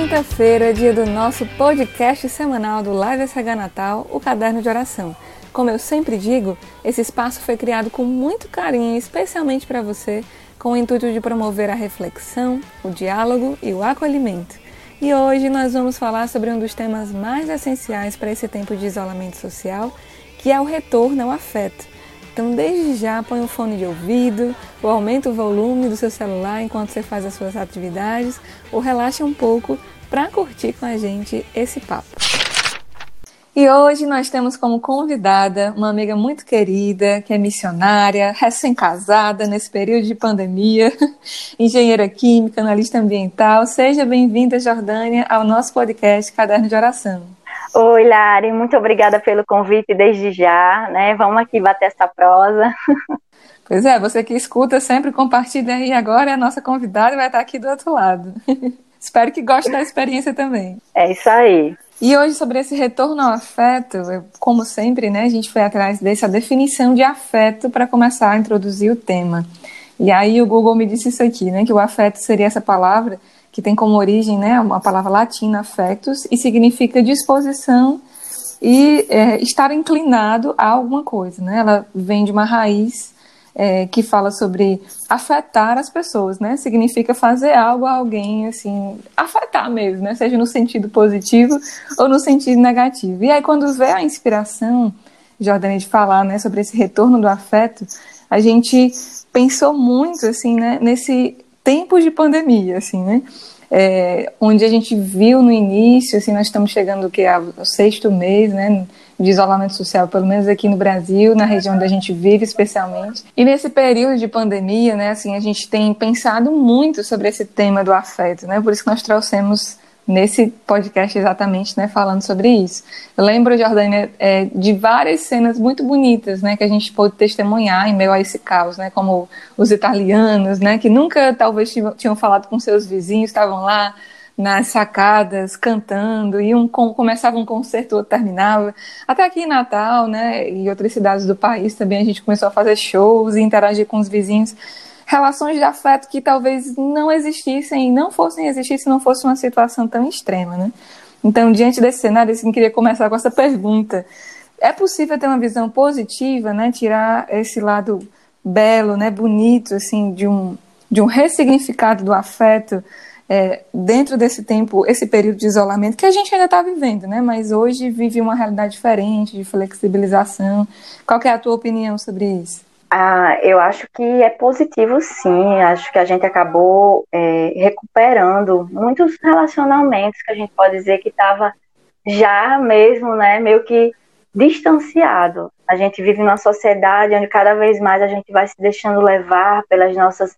quinta-feira, dia do nosso podcast semanal do Live SH Natal, o Caderno de Oração. Como eu sempre digo, esse espaço foi criado com muito carinho, especialmente para você, com o intuito de promover a reflexão, o diálogo e o acolhimento. E hoje nós vamos falar sobre um dos temas mais essenciais para esse tempo de isolamento social, que é o retorno ao afeto. Então, desde já, põe um fone de ouvido, ou aumenta o volume do seu celular enquanto você faz as suas atividades, ou relaxa um pouco para curtir com a gente esse papo. E hoje nós temos como convidada uma amiga muito querida, que é missionária, recém-casada nesse período de pandemia, engenheira química, analista ambiental. Seja bem-vinda, Jordânia, ao nosso podcast Caderno de Oração. Oi, Lari, muito obrigada pelo convite desde já, né? Vamos aqui bater essa prosa. Pois é, você que escuta sempre compartilha aí agora, é a nossa convidada vai estar aqui do outro lado. Espero que goste da experiência também. É isso aí. E hoje, sobre esse retorno ao afeto, como sempre, né, a gente foi atrás dessa definição de afeto para começar a introduzir o tema. E aí o Google me disse isso aqui, né, que o afeto seria essa palavra que tem como origem né, uma palavra latina, afetos, e significa disposição e é, estar inclinado a alguma coisa. Né? Ela vem de uma raiz é, que fala sobre afetar as pessoas, né? Significa fazer algo a alguém, assim, afetar mesmo, né? Seja no sentido positivo ou no sentido negativo. E aí, quando vê a inspiração, Jordânia, de falar, né, sobre esse retorno do afeto, a gente pensou muito, assim, né, nesse tempo de pandemia, assim, né? É, onde a gente viu no início, assim, nós estamos chegando que ao sexto mês, né, de isolamento social, pelo menos aqui no Brasil, na região onde a gente vive especialmente. E nesse período de pandemia, né, assim, a gente tem pensado muito sobre esse tema do afeto, né? Por isso que nós trouxemos nesse podcast exatamente, né, falando sobre isso. Eu lembro, Jordânia, é, de várias cenas muito bonitas, né, que a gente pôde testemunhar em meio a esse caos, né, como os italianos, né, que nunca talvez tinham falado com seus vizinhos, estavam lá nas sacadas, cantando, e um começava um concerto, outro terminava. Até aqui em Natal, né, e outras cidades do país também a gente começou a fazer shows e interagir com os vizinhos. Relações de afeto que talvez não existissem, não fossem existir se não fosse uma situação tão extrema, né? Então, diante desse cenário, assim, queria começar com essa pergunta. É possível ter uma visão positiva, né, tirar esse lado belo, né, bonito, assim, de um, de um ressignificado do afeto, é, dentro desse tempo, esse período de isolamento que a gente ainda está vivendo, né? Mas hoje vive uma realidade diferente de flexibilização. Qual é a tua opinião sobre isso? Ah, eu acho que é positivo, sim. Acho que a gente acabou é, recuperando muitos relacionamentos que a gente pode dizer que estava já mesmo, né, meio que distanciado. A gente vive numa sociedade onde cada vez mais a gente vai se deixando levar pelas nossas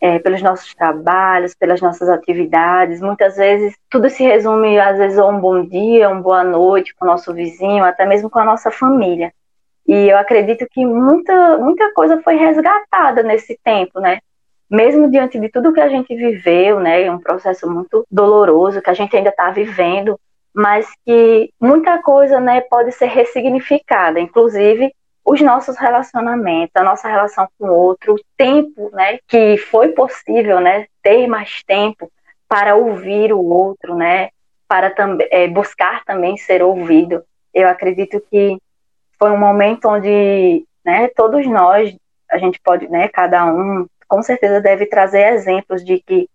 é, pelos nossos trabalhos, pelas nossas atividades. Muitas vezes tudo se resume, às vezes, a um bom dia, uma boa noite com o nosso vizinho, até mesmo com a nossa família. E eu acredito que muita, muita coisa foi resgatada nesse tempo, né? Mesmo diante de tudo que a gente viveu, né? Um processo muito doloroso que a gente ainda está vivendo, mas que muita coisa, né, pode ser ressignificada, inclusive os nossos relacionamentos, a nossa relação com o outro, o tempo, né, que foi possível, né, ter mais tempo para ouvir o outro, né, para também é, buscar também ser ouvido. Eu acredito que foi um momento onde, né, todos nós, a gente pode, né, cada um, com certeza deve trazer exemplos de que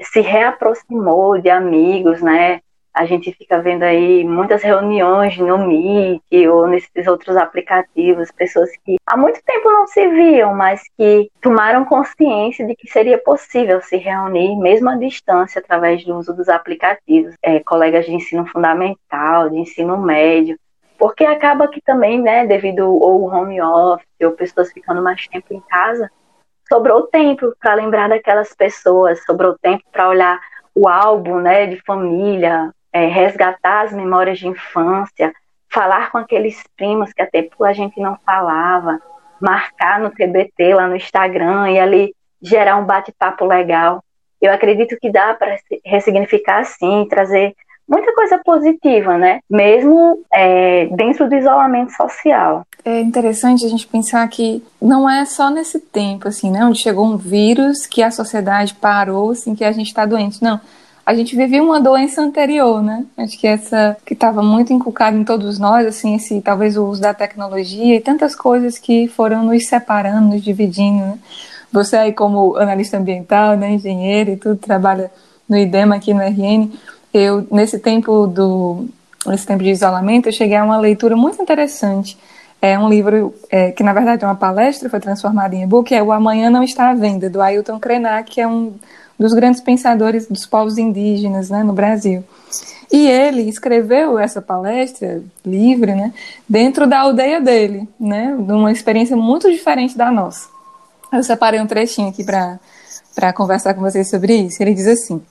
se reaproximou de amigos, né, a gente fica vendo aí muitas reuniões no Meet ou nesses outros aplicativos, pessoas que há muito tempo não se viam, mas que tomaram consciência de que seria possível se reunir, mesmo à distância, através do uso dos aplicativos. É, colegas de ensino fundamental, de ensino médio, porque acaba que também, né, devido ao home office ou pessoas ficando mais tempo em casa, sobrou tempo para lembrar daquelas pessoas, sobrou tempo para olhar o álbum, né, de família, é, resgatar as memórias de infância, falar com aqueles primos que até tempo a gente não falava, marcar no TBT lá no Instagram e ali gerar um bate-papo legal. Eu acredito que dá para ressignificar sim, trazer muita coisa positiva, né? Mesmo é, dentro do isolamento social. É interessante a gente pensar que não é só nesse tempo, assim, né? Onde chegou um vírus que a sociedade parou, assim, que a gente está doente. Não a gente vivia uma doença anterior, né? Acho que essa que estava muito inculcada em todos nós, assim, esse talvez o uso da tecnologia e tantas coisas que foram nos separando, nos dividindo, né? Você aí como analista ambiental, né, engenheiro e tudo, trabalha no IDEMA aqui no RN. Eu, nesse tempo do nesse tempo de isolamento, eu cheguei a uma leitura muito interessante. É um livro é, que, na verdade, é uma palestra, foi transformado em e-book, é O Amanhã Não Está à Venda, do Ailton Krenak, que é um dos grandes pensadores dos povos indígenas né, no Brasil. E ele escreveu essa palestra livre né, dentro da aldeia dele, né, de uma experiência muito diferente da nossa. Eu separei um trechinho aqui para conversar com vocês sobre isso. Ele diz assim: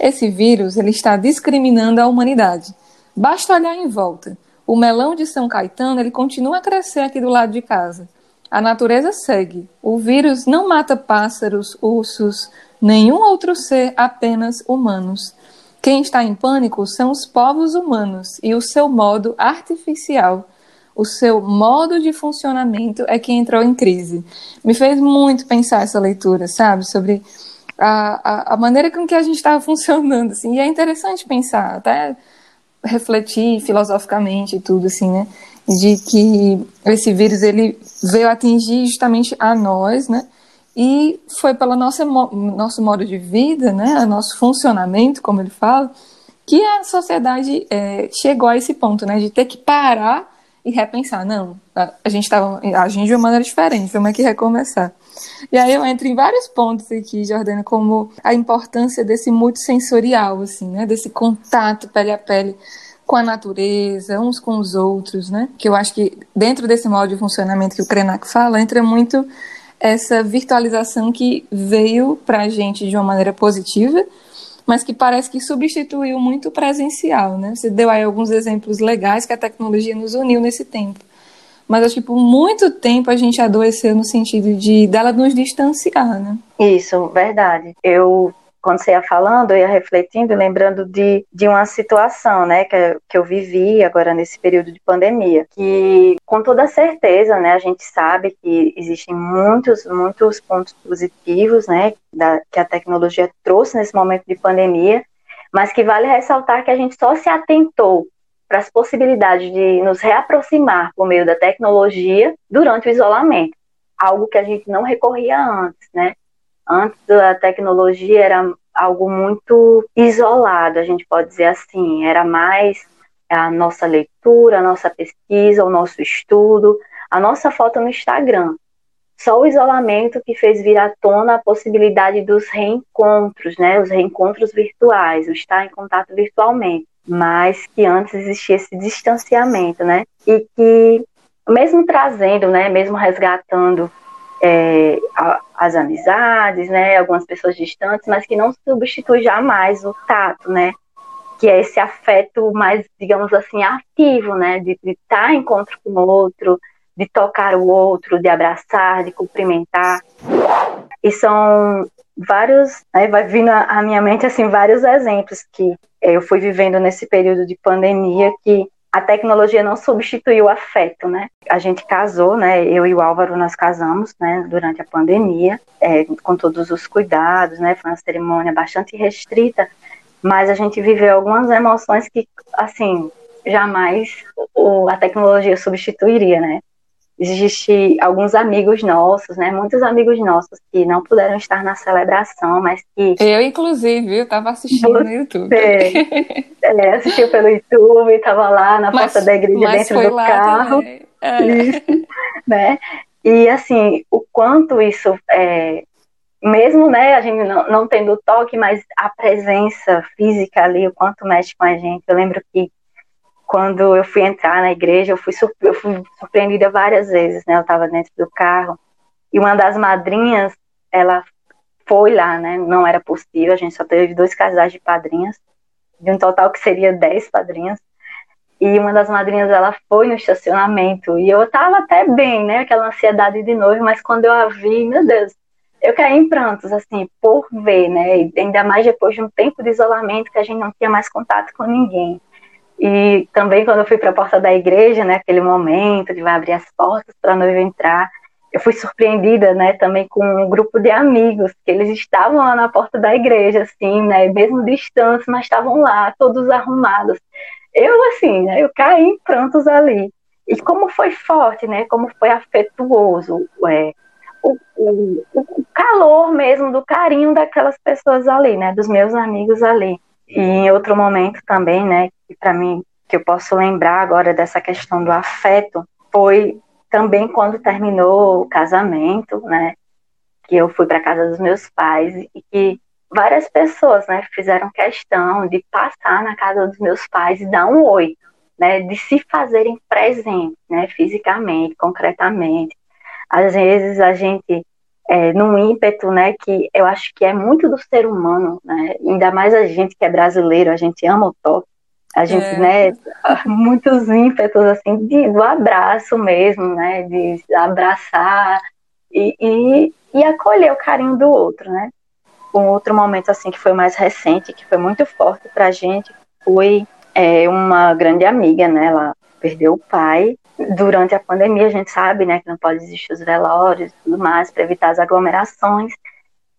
Esse vírus ele está discriminando a humanidade. Basta olhar em volta. O melão de São Caetano ele continua a crescer aqui do lado de casa. A natureza segue. O vírus não mata pássaros, ursos, nenhum outro ser, apenas humanos. Quem está em pânico são os povos humanos e o seu modo artificial o seu modo de funcionamento é que entrou em crise. Me fez muito pensar essa leitura, sabe, sobre a, a, a maneira com que a gente estava funcionando, assim, e é interessante pensar, até refletir filosoficamente e tudo, assim, né, de que esse vírus, ele veio atingir justamente a nós, né, e foi pelo nosso, nosso modo de vida, né, nosso funcionamento, como ele fala, que a sociedade é, chegou a esse ponto, né, de ter que parar e repensar, não, a, gente estava agindo de uma maneira diferente, vamos aqui recomeçar. E aí eu entro em vários pontos aqui, Jordana, como a importância desse multissensorial, assim, né, desse contato pele a pele com a natureza, uns com os outros, né, que eu acho que dentro desse modo de funcionamento que o Krenak fala, entra muito essa virtualização que veio para a gente de uma maneira positiva, mas que parece que substituiu muito o presencial, né? Você deu aí alguns exemplos legais que a tecnologia nos uniu nesse tempo. Mas que por muito tempo a gente adoeceu no sentido de dela nos distanciar, né? Isso, verdade. Eu quando você ia falando, eu ia refletindo, lembrando de, de uma situação, né, que, que eu vivi agora nesse período de pandemia, que com toda certeza, né, a gente sabe que existem muitos, muitos pontos positivos, né, da, que a tecnologia trouxe nesse momento de pandemia, mas que vale ressaltar que a gente só se atentou para as possibilidades de nos reaproximar por meio da tecnologia durante o isolamento, algo que a gente não recorria antes, né? Antes a tecnologia era algo muito isolado, a gente pode dizer assim, era mais a nossa leitura, a nossa pesquisa, o nosso estudo, a nossa foto no Instagram. Só o isolamento que fez vir à tona a possibilidade dos reencontros, né, os reencontros virtuais, o estar em contato virtualmente, mas que antes existia esse distanciamento, né, e que mesmo trazendo, né, mesmo resgatando é, as amizades, né, algumas pessoas distantes, mas que não substitui jamais o tato, né, que é esse afeto mais, digamos assim, ativo, né, de estar em encontro com o outro, de tocar o outro, de abraçar, de cumprimentar. E são vários, né, vai vindo à minha mente assim vários exemplos que eu fui vivendo nesse período de pandemia que a tecnologia não substituiu o afeto, né? A gente casou, né? Eu e o Álvaro nós casamos, né? Durante a pandemia, é, com todos os cuidados, né? Foi uma cerimônia bastante restrita, mas a gente viveu algumas emoções que, assim, jamais o, a tecnologia substituiria, né? Existe alguns amigos nossos, né? Muitos amigos nossos que não puderam estar na celebração, mas que. Eu, inclusive, eu estava assistindo Você, no YouTube. É, assistiu pelo YouTube, estava lá na mas, porta da igreja dentro do carro. É. Isso, né? E assim, o quanto isso é, mesmo né, a gente não, não tendo toque, mas a presença física ali, o quanto mexe com a gente. Eu lembro que quando eu fui entrar na igreja, eu fui, eu fui surpreendida várias vezes, né? Eu estava dentro do carro e uma das madrinhas, ela foi lá, né? Não era possível, a gente só teve dois casais de padrinhas, de um total que seria dez padrinhas. E uma das madrinhas, ela foi no estacionamento e eu estava até bem, né? Aquela ansiedade de novo, mas quando eu a vi, meu Deus, eu caí em prantos, assim, por ver, né? E ainda mais depois de um tempo de isolamento que a gente não tinha mais contato com ninguém. E também quando eu fui para a porta da igreja, né, aquele momento de vai abrir as portas para a noiva entrar, eu fui surpreendida, né, também com um grupo de amigos, que eles estavam lá na porta da igreja, assim, né, mesmo distância, mas estavam lá, todos arrumados. Eu, assim, né, eu caí em prantos ali. E como foi forte, né, como foi afetuoso, é, o, o, o calor mesmo do carinho daquelas pessoas ali, né, dos meus amigos ali. E em outro momento também, né, que para mim, que eu posso lembrar agora dessa questão do afeto, foi também quando terminou o casamento, né, que eu fui para casa dos meus pais e que várias pessoas, né, fizeram questão de passar na casa dos meus pais e dar um oi, né, de se fazerem presente, né, fisicamente, concretamente. Às vezes a gente é, num ímpeto, né, que eu acho que é muito do ser humano, né, ainda mais a gente que é brasileiro, a gente ama o toque, a gente, é. né, muitos ímpetos, assim, de, do abraço mesmo, né, de abraçar e, e, e acolher o carinho do outro, né. Um outro momento, assim, que foi mais recente, que foi muito forte pra gente, foi é, uma grande amiga, né, ela perdeu o pai. Durante a pandemia, a gente sabe, né, que não pode existir os velórios e tudo mais, para evitar as aglomerações.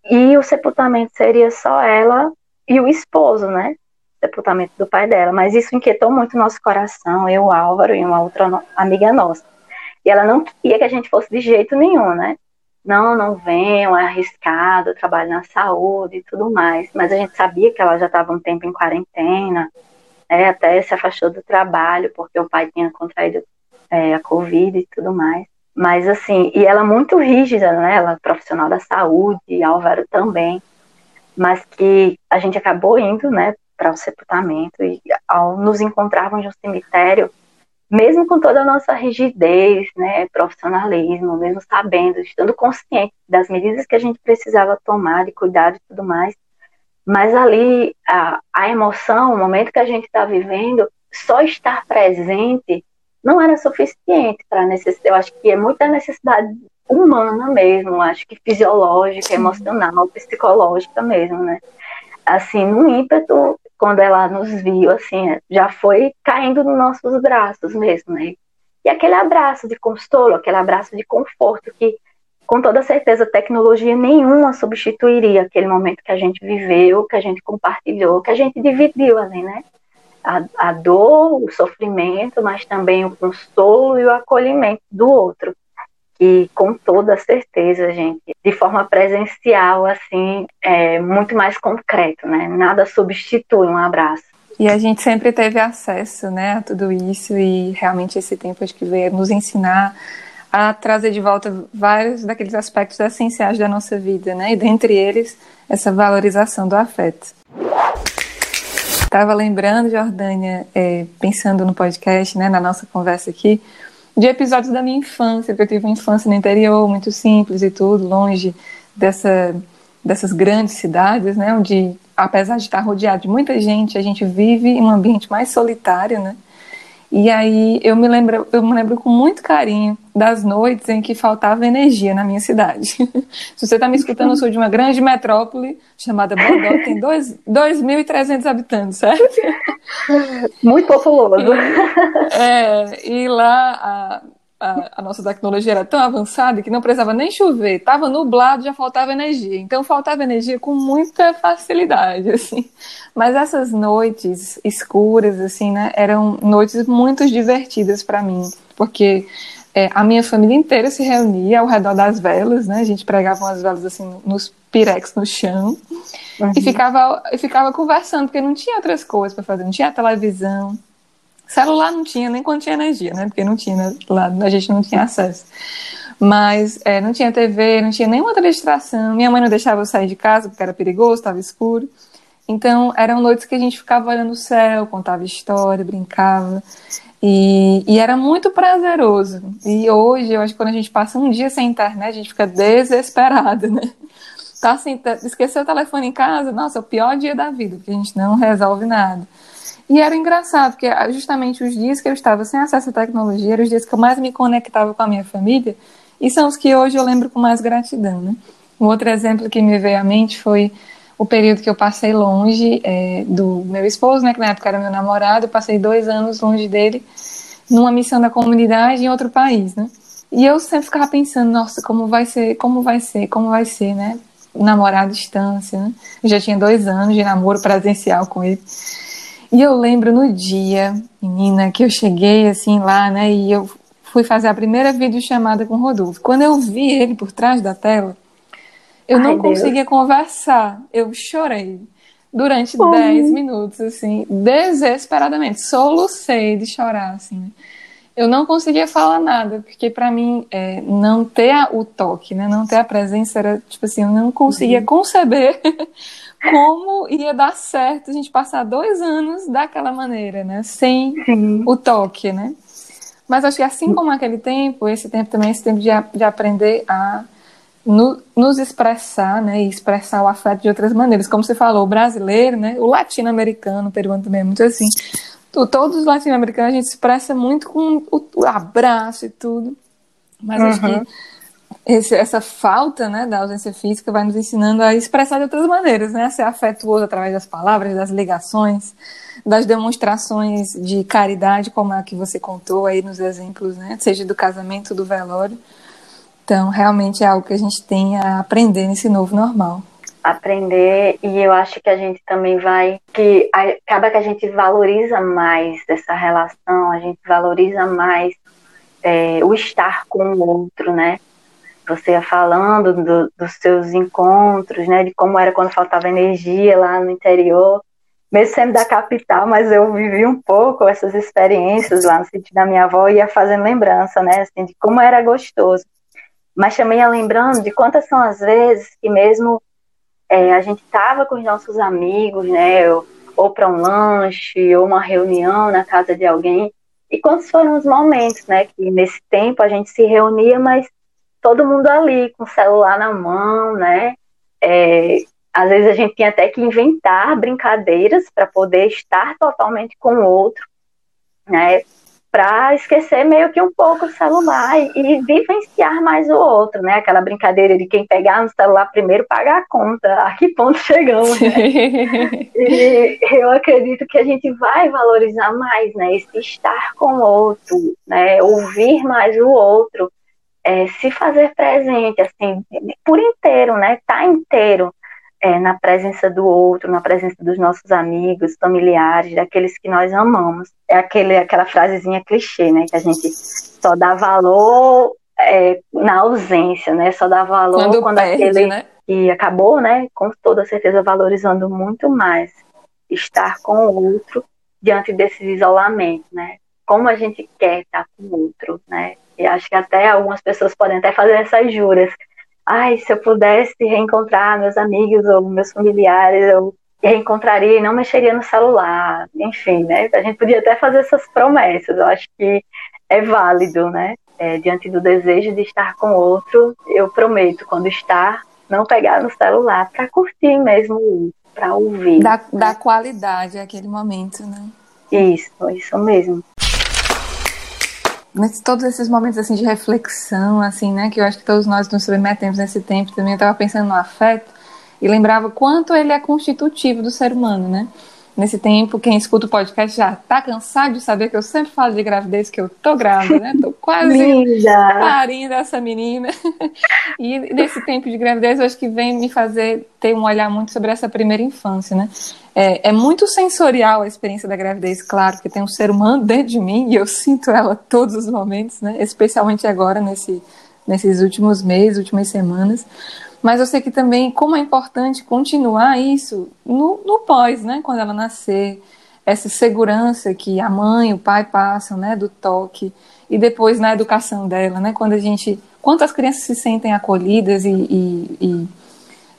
E o sepultamento seria só ela e o esposo, né? Sepultamento do pai dela, mas isso inquietou muito nosso coração, eu, Álvaro e uma outra amiga nossa. E ela não queria que a gente fosse de jeito nenhum, né? Não, não venham, é arriscado, trabalho na saúde e tudo mais. Mas a gente sabia que ela já estava um tempo em quarentena, né? até se afastou do trabalho, porque o pai tinha contraído é, a Covid e tudo mais. Mas assim, e ela muito rígida, né? Ela é profissional da saúde, Álvaro também mas que a gente acabou indo, né, para o sepultamento e ao nos encontrarmos no cemitério, mesmo com toda a nossa rigidez, né, profissionalismo, mesmo sabendo, estando consciente das medidas que a gente precisava tomar de cuidado e tudo mais, mas ali a, a emoção, o momento que a gente está vivendo, só estar presente não era suficiente para necessidade. Eu acho que é muita necessidade humana mesmo, acho que fisiológica, emocional, psicológica mesmo, né? Assim, no ímpeto quando ela nos viu, assim, já foi caindo nos nossos braços mesmo, né? E aquele abraço de consolo, aquele abraço de conforto que, com toda certeza, tecnologia nenhuma substituiria aquele momento que a gente viveu, que a gente compartilhou, que a gente dividiu ali, né? A, a dor, o sofrimento, mas também o consolo e o acolhimento do outro e com toda certeza, gente, de forma presencial, assim, é muito mais concreto, né? Nada substitui um abraço. E a gente sempre teve acesso, né, a tudo isso e realmente esse tempo acho que veio nos ensinar a trazer de volta vários daqueles aspectos essenciais da nossa vida, né? E dentre eles essa valorização do afeto. Estava lembrando, Jordânia, é, pensando no podcast, né, na nossa conversa aqui, de episódios da minha infância, porque eu tive uma infância no interior, muito simples e tudo, longe dessa, dessas grandes cidades, né, onde, apesar de estar rodeado de muita gente, a gente vive em um ambiente mais solitário, né, e aí eu me lembro, eu me lembro com muito carinho das noites em que faltava energia na minha cidade. Se você está me escutando, eu sou de uma grande metrópole chamada Bodó, que tem 2.300 habitantes, certo? Muito populoso. É, e lá a, a, a, nossa tecnologia era tão avançada que não precisava nem chover, estava nublado, já faltava energia. Então faltava energia com muita facilidade, assim. Mas essas noites escuras, assim, né, eram noites muito divertidas para mim, porque é, a minha família inteira se reunia ao redor das velas, né? A gente pregava umas velas assim nos pirex no chão uhum. e ficava e ficava conversando porque não tinha outras coisas para fazer, não tinha televisão, Celular não tinha nem quando tinha energia, né? Porque não tinha lá, a gente não tinha acesso. Mas é, não tinha TV, não tinha nenhuma outra distração. Minha mãe não deixava eu sair de casa porque era perigoso, estava escuro. Então eram noites que a gente ficava olhando o céu, contava história, brincava. E, e, era muito prazeroso. E hoje, eu acho que quando a gente passa um dia sem internet, a gente fica desesperado, né? Tá assim, esqueceu o telefone em casa, nossa, é o pior dia da vida, porque a gente não resolve nada. E era engraçado, porque ah, justamente os dias que eu estava sem acesso à tecnologia eram os dias que eu mais me conectava com a minha família, e são os que hoje eu lembro com mais gratidão. Né? Um outro exemplo que me veio à mente foi o período que eu passei longe é, do meu esposo, né, que na época era meu namorado, eu passei dois anos longe dele, numa missão da comunidade em outro país. Né? E eu sempre ficava pensando, nossa, como vai ser, como vai ser, como vai ser, né? Namorar à distância, né? Eu já tinha dois anos de namoro presencial com ele. E eu lembro no dia, menina, que eu cheguei assim lá, né? E eu fui fazer a primeira videochamada com o Rodolfo. Quando eu vi ele por trás da tela, eu Ai, não Deus. conseguia conversar. Eu chorei durante 10 minutos, assim, desesperadamente. Solucei de chorar, assim. Eu não conseguia falar nada, porque para mim é, não ter o toque, né, não ter a presença era tipo assim, eu não conseguia uhum. conceber como ia dar certo a gente passar dois anos daquela maneira, né? Sem o toque, né? Mas acho que assim como aquele tempo, esse tempo também é esse tempo de, de aprender a no, nos expressar, né? E expressar o afeto de outras maneiras. Como você falou, o brasileiro, né? O latino-americano, o peruano também é muito assim. Todos os latino-americanos a gente expressa muito com o, o abraço e tudo. Mas uhum. acho que uhum esse, essa falta né, da ausência física vai nos ensinando a expressar de outras maneiras, né? A ser afetuoso através das palavras, das ligações, das demonstrações de caridade, como a que você contou aí nos exemplos, né? Seja do casamento, do velório. Então, realmente é algo que a gente tem a aprender nesse novo normal. Aprender, e eu acho que a gente também vai. que acaba que a gente valoriza mais essa relação, a gente valoriza mais é, o estar com o outro, né? você ia falando do, dos seus encontros, né, de como era quando faltava energia lá no interior, mesmo sendo da capital, mas eu vivi um pouco essas experiências lá no sítio da minha avó e ia fazendo lembrança, né, assim, de como era gostoso. Mas também ia lembrando de quantas são as vezes que mesmo é, a gente estava com os nossos amigos, né, ou, ou para um lanche, ou uma reunião na casa de alguém, e quantos foram os momentos, né, que nesse tempo a gente se reunia, mas todo mundo ali com o celular na mão, né? É, às vezes a gente tinha até que inventar brincadeiras para poder estar totalmente com o outro, né? Para esquecer meio que um pouco o celular e, e, vivenciar mais o outro, né? Aquela brincadeira de quem pegar no celular primeiro pagar a conta. A que ponto chegamos, né? e eu acredito que a gente vai valorizar mais, né? Esse estar com o outro, né? Ouvir mais o outro é, se fazer presente, assim, por inteiro, né? Tá inteiro é, na presença do outro, na presença dos nossos amigos, familiares, daqueles que nós amamos. É aquele, aquela frasezinha clichê, né? Que a gente só dá valor é, na ausência, né? Só dá valor quando, quando perde, aquele né? que acabou, né? Com toda certeza valorizando muito mais estar com o outro diante desse isolamento, né? Como a gente quer estar com o outro, né? E acho que até algumas pessoas podem até fazer essas juras. Ai, se eu pudesse reencontrar meus amigos ou meus familiares, eu reencontraria e não mexeria no celular. Enfim, né? A gente podia até fazer essas promessas. Eu acho que é válido, né? É, diante do desejo de estar com outro, eu prometo, quando estar, não pegar no celular, para curtir mesmo, para ouvir. Da, da qualidade aquele momento, né? Isso, isso mesmo nesses, todos esses momentos assim de reflexão, assim, né, que eu acho que todos nós nos submetemos nesse tempo também, eu estava pensando no afeto e lembrava quanto ele é constitutivo do ser humano, né? Nesse tempo, quem escuta o podcast já tá cansado de saber que eu sempre falo de gravidez, que eu tô grávida, né? Tô quase parindo essa menina. E nesse tempo de gravidez, eu acho que vem me fazer ter um olhar muito sobre essa primeira infância, né? É, é, muito sensorial a experiência da gravidez, claro, porque tem um ser humano dentro de mim e eu sinto ela todos os momentos, né? Especialmente agora, nesse, nesses últimos meses, últimas semanas. Mas eu sei que também, como é importante continuar isso no, no pós, né? Quando ela nascer, essa segurança que a mãe, o pai passam, né? Do toque e depois na educação dela, né? Quando a gente, quantas crianças se sentem acolhidas e, e, e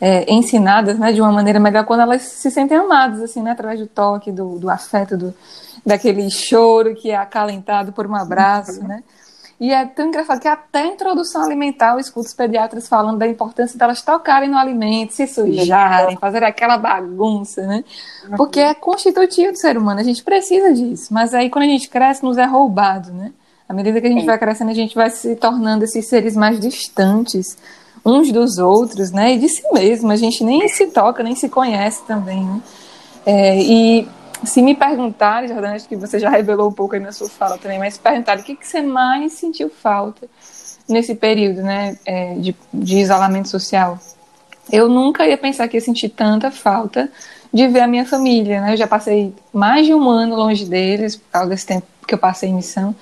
é, ensinadas né, de uma maneira melhor quando elas se sentem amadas, assim, né, através do toque, do, do afeto, do, daquele choro que é acalentado por um abraço, né? E é tão engraçado que até a introdução alimentar eu escuto os pediatras falando da importância delas tocarem no alimento, se sujarem, fazerem aquela bagunça, né? Uhum. Porque é constitutivo do ser humano, a gente precisa disso. Mas aí quando a gente cresce, nos é roubado, né? À medida que a gente vai crescendo, a gente vai se tornando esses seres mais distantes uns dos outros, né? E de si mesmo. A gente nem se toca, nem se conhece também, né? É, e se me perguntarem, Jordana, acho que você já revelou um pouco aí na sua fala também, mas se perguntarem o que, que você mais sentiu falta nesse período, né, é, de, de isolamento social. Eu nunca ia pensar que ia sentir tanta falta de ver a minha família, né? Eu já passei mais de um ano longe deles por causa desse tempo que eu passei em missão,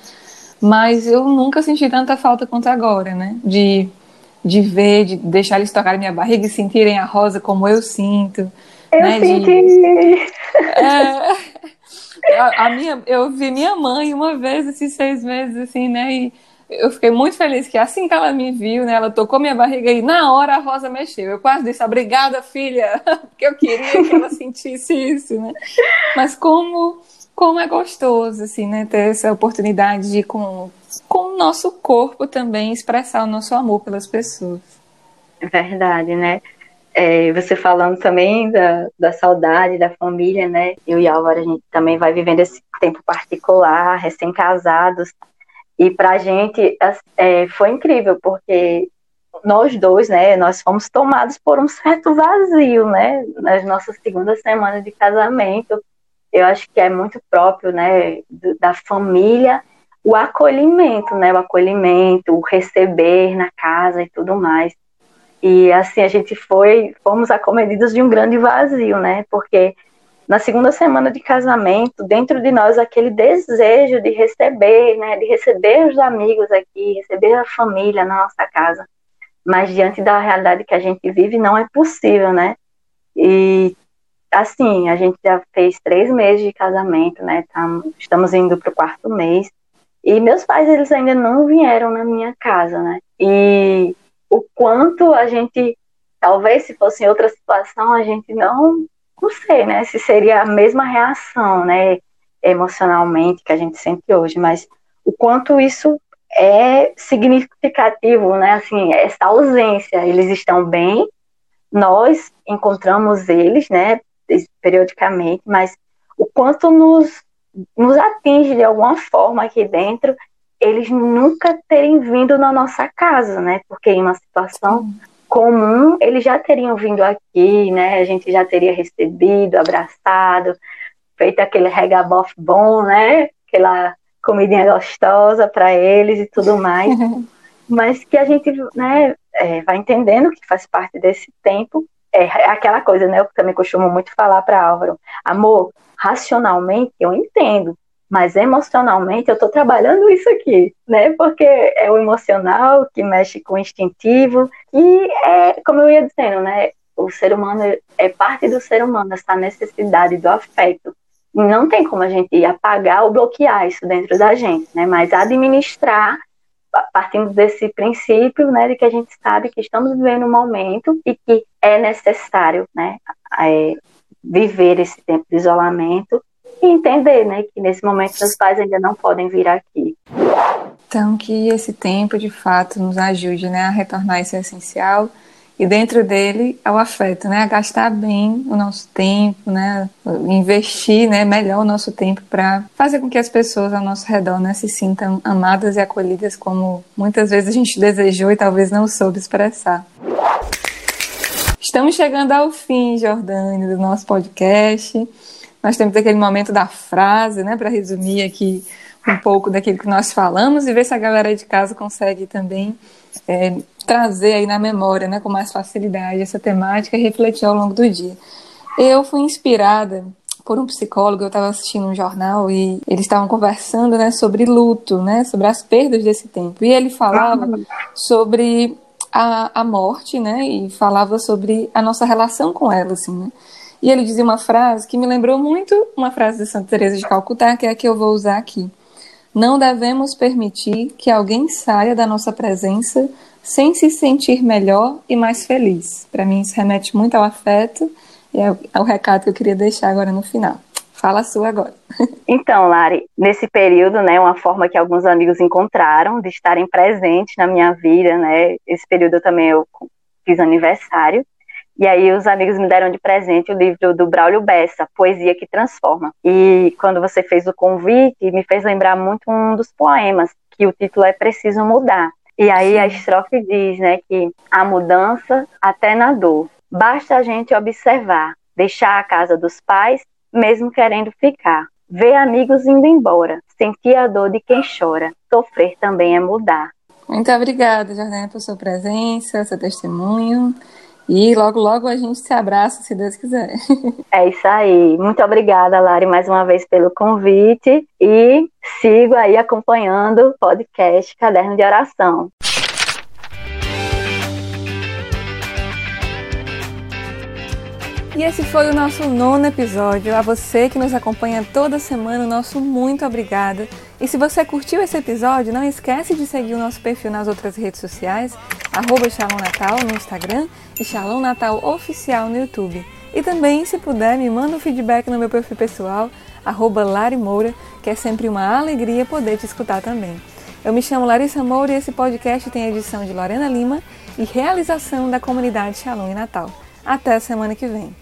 mas eu nunca senti tanta falta quanto agora, né? De, de ver, de deixar eles tocarem minha barriga e sentirem a rosa como eu sinto. Eu né? senti. De, é, a, a, minha, eu vi minha mãe uma vez esses seis meses, assim, né? E eu fiquei muito feliz que assim que ela me viu, né, ela tocou minha barriga e na hora a Rosa mexeu. Eu quase disse, obrigada, filha, porque eu queria que ela sentisse isso, né? Mas como, como é gostoso, assim, né, ter essa oportunidade de, com, com o nosso corpo também, expressar o nosso amor pelas pessoas. Verdade, né? É, você falando também da, da saudade da família, né? Eu e Álvaro, a gente também vai vivendo esse tempo particular, recém-casados, e para a gente é, foi incrível, porque nós dois, né, nós fomos tomados por um certo vazio, né, nas nossas segundas semanas de casamento. Eu acho que é muito próprio, né, da família, o acolhimento, né, o acolhimento, o receber na casa e tudo mais. E assim a gente foi, fomos acometidos de um grande vazio, né, porque na segunda semana de casamento, dentro de nós aquele desejo de receber, né, de receber os amigos aqui, receber a família na nossa casa. Mas diante da realidade que a gente vive, não é possível, né? E assim, a gente já fez três meses de casamento, né? estamos indo para o quarto mês. E meus pais, eles ainda não vieram na minha casa, né? E o quanto a gente, talvez se fosse em outra situação, a gente não não sei, né, se seria a mesma reação, né, emocionalmente que a gente sente hoje, mas o quanto isso é significativo, né, assim, essa ausência, eles estão bem, nós encontramos eles, né, periodicamente, mas o quanto nos, nos atinge de alguma forma aqui dentro, eles nunca terem vindo na nossa casa, né, porque em uma situação comum, eles já teriam vindo aqui, né? A gente já teria recebido, abraçado, feito aquele regabof bom, né? Aquela comidinha gostosa para eles e tudo mais. Mas que a gente, né, é, vai entendendo que faz parte desse tempo. É, é aquela coisa, né? Eu também costumo muito falar para Álvaro. Amor, racionalmente eu entendo, mas emocionalmente eu estou trabalhando isso aqui, né? Porque é o emocional que mexe com o instintivo e é, como eu ia dizendo, né? O ser humano é parte do ser humano essa necessidade do afeto. Não tem como a gente apagar ou bloquear isso dentro da gente, né? Mas administrar partindo desse princípio, né, de que a gente sabe que estamos vivendo um momento e que é necessário, né, é, viver esse tempo de isolamento e entender, né, que nesse momento seus pais ainda não podem vir aqui. Então, que esse tempo, de fato, nos ajude, né, a retornar esse essencial e dentro dele é o afeto, né, a gastar bem o nosso tempo, né, investir, né, melhor o nosso tempo para fazer com que as pessoas ao nosso redor, né, se sintam amadas e acolhidas como muitas vezes a gente desejou e talvez não soube expressar. Estamos chegando ao fim, Jordânia, do nosso podcast. Nós temos aquele momento da frase, né, para resumir aqui um pouco daquilo que nós falamos e ver se a galera de casa consegue também é, trazer aí na memória, né, com mais facilidade essa temática e refletir ao longo do dia. Eu fui inspirada por um psicólogo, eu estava assistindo um jornal e eles estavam conversando, né, sobre luto, né, sobre as perdas desse tempo. E ele falava sobre a, a morte, né, e falava sobre a nossa relação com ela, assim, né. E ele dizia uma frase que me lembrou muito uma frase de Santa Teresa de Calcutá, que é a que eu vou usar aqui. Não devemos permitir que alguém saia da nossa presença sem se sentir melhor e mais feliz. Para mim isso remete muito ao afeto e é o é recado que eu queria deixar agora no final. Fala a sua agora. Então, Lari, nesse período, né, uma forma que alguns amigos encontraram de estarem presentes na minha vida, né, esse período eu também eu fiz aniversário, e aí os amigos me deram de presente o livro do Braulio Bessa, Poesia que Transforma. E quando você fez o convite, me fez lembrar muito um dos poemas, que o título é Preciso Mudar. E aí a estrofe diz, né, que a mudança até na dor. Basta a gente observar, deixar a casa dos pais, mesmo querendo ficar. Ver amigos indo embora, sentir a dor de quem chora. Sofrer também é mudar. Muito obrigada, Jordana, por sua presença, seu testemunho. E logo, logo a gente se abraça, se Deus quiser. É isso aí. Muito obrigada, Lari, mais uma vez pelo convite. E sigo aí acompanhando o podcast Caderno de Oração. E esse foi o nosso nono episódio. A você que nos acompanha toda semana, nosso muito obrigada. E se você curtiu esse episódio, não esquece de seguir o nosso perfil nas outras redes sociais, arroba Natal no Instagram e Shalom Natal Oficial no YouTube. E também, se puder, me manda um feedback no meu perfil pessoal, arroba Lari Moura, que é sempre uma alegria poder te escutar também. Eu me chamo Larissa Moura e esse podcast tem edição de Lorena Lima e realização da comunidade Shalom e Natal. Até semana que vem.